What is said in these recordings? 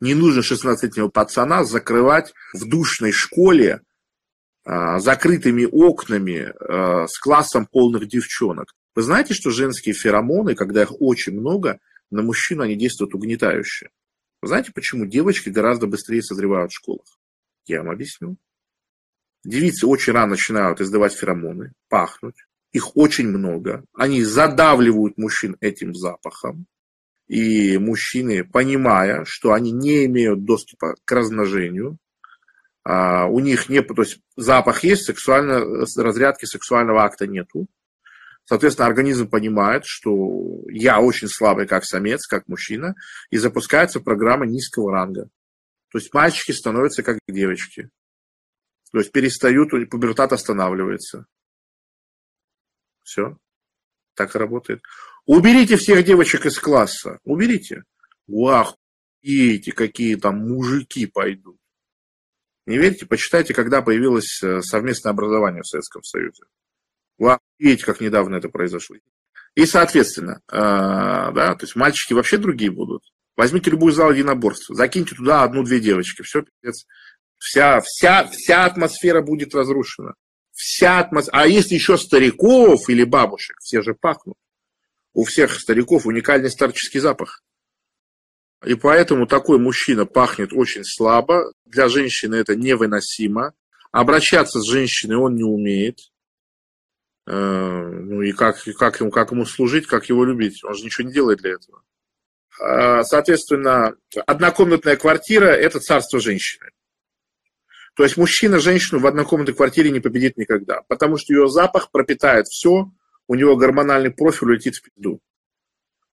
Не нужно 16-летнего пацана закрывать в душной школе а, закрытыми окнами а, с классом полных девчонок. Вы знаете, что женские феромоны, когда их очень много, на мужчину они действуют угнетающе. Вы знаете, почему девочки гораздо быстрее созревают в школах? Я вам объясню. Девицы очень рано начинают издавать феромоны, пахнуть. Их очень много. Они задавливают мужчин этим запахом. И мужчины, понимая, что они не имеют доступа к размножению, а, у них не, то есть запах есть, сексуально, разрядки сексуального акта нету. Соответственно, организм понимает, что я очень слабый как самец, как мужчина, и запускается программа низкого ранга. То есть мальчики становятся как девочки. То есть перестают, пубертат останавливается. Все. Так и работает. Уберите всех девочек из класса. Уберите. Вах, эти какие там мужики пойдут. Не верите? Почитайте, когда появилось э, совместное образование в Советском Союзе. Видите, как недавно это произошло. И, соответственно, э, да, то есть мальчики вообще другие будут. Возьмите любую зал единоборств, закиньте туда одну-две девочки, все, пиздец. Вся, вся, вся атмосфера будет разрушена. Вся атмосфера. А если еще стариков или бабушек, все же пахнут. У всех стариков уникальный старческий запах. И поэтому такой мужчина пахнет очень слабо. Для женщины это невыносимо. Обращаться с женщиной он не умеет. Э, ну и как, как, ему, как ему служить, как его любить. Он же ничего не делает для этого. А, соответственно, однокомнатная квартира – это царство женщины. То есть мужчина женщину в однокомнатной квартире не победит никогда, потому что ее запах пропитает все, у него гормональный профиль улетит в пизду.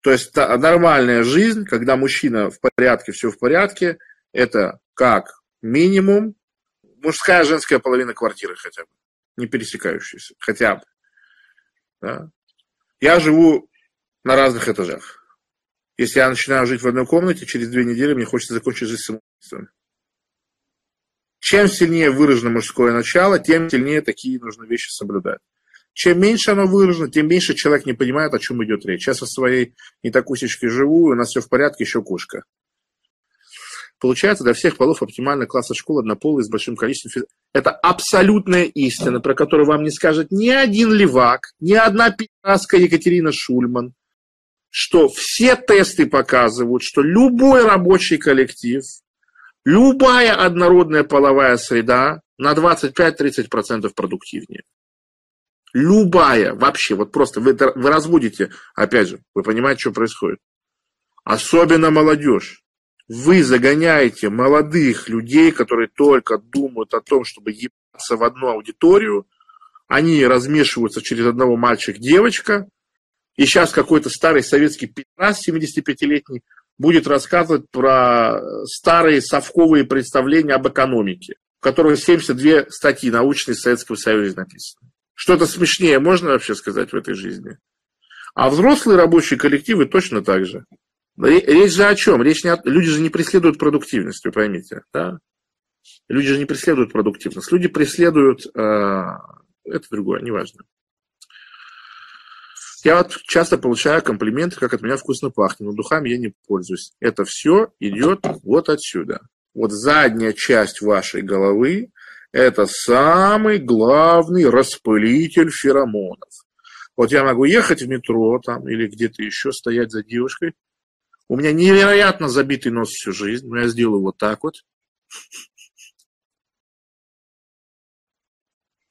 То есть нормальная жизнь, когда мужчина в порядке, все в порядке, это как минимум мужская женская половина квартиры хотя бы, не пересекающаяся, хотя бы. Да? Я живу на разных этажах. Если я начинаю жить в одной комнате, через две недели мне хочется закончить жизнь самоубийством. Чем сильнее выражено мужское начало, тем сильнее такие нужно вещи соблюдать. Чем меньше оно выражено, тем меньше человек не понимает, о чем идет речь. Сейчас со своей не такусечкой живу, у нас все в порядке, еще кошка. Получается, для всех полов оптимальный класс школы однополый с большим количеством физ... Это абсолютная истина, про которую вам не скажет ни один левак, ни одна пидораска Екатерина Шульман, что все тесты показывают, что любой рабочий коллектив, любая однородная половая среда на 25-30% продуктивнее. Любая, вообще, вот просто вы, вы разводите, опять же, вы понимаете, что происходит. Особенно молодежь вы загоняете молодых людей, которые только думают о том, чтобы ебаться в одну аудиторию, они размешиваются через одного мальчик-девочка, и сейчас какой-то старый советский пидорас 75-летний будет рассказывать про старые совковые представления об экономике, в которых 72 статьи научные Советского Союза написаны. Что-то смешнее можно вообще сказать в этой жизни? А взрослые рабочие коллективы точно так же. Речь же о чем? Речь не о... Люди же не преследуют продуктивность, вы поймите. Да? Люди же не преследуют продуктивность. Люди преследуют... Э, это другое, неважно. Я вот часто получаю комплименты, как от меня вкусно пахнет, но духами я не пользуюсь. Это все идет вот отсюда. Вот задняя часть вашей головы – это самый главный распылитель феромонов. Вот я могу ехать в метро там или где-то еще стоять за девушкой, у меня невероятно забитый нос всю жизнь. Но я сделаю вот так вот.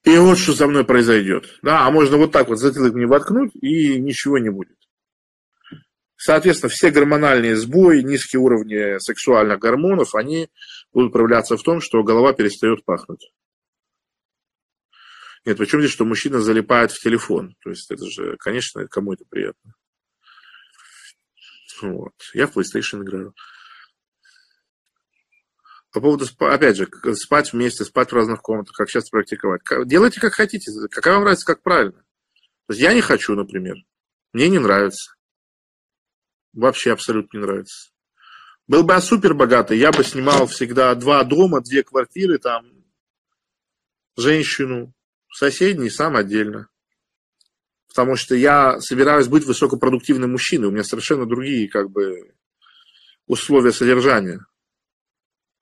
И вот что со мной произойдет. Да, а можно вот так вот затылок мне воткнуть, и ничего не будет. Соответственно, все гормональные сбои, низкие уровни сексуальных гормонов, они будут проявляться в том, что голова перестает пахнуть. Нет, причем здесь, что мужчина залипает в телефон. То есть это же, конечно, кому это приятно. Вот. Я в PlayStation играю. По поводу, опять же, спать вместе, спать в разных комнатах, как сейчас практиковать. Делайте как хотите, как вам нравится, как правильно. То есть я не хочу, например. Мне не нравится. Вообще абсолютно не нравится. Был бы я супер богатый, я бы снимал всегда два дома, две квартиры, там, женщину, соседний, сам отдельно потому что я собираюсь быть высокопродуктивным мужчиной, у меня совершенно другие как бы условия содержания.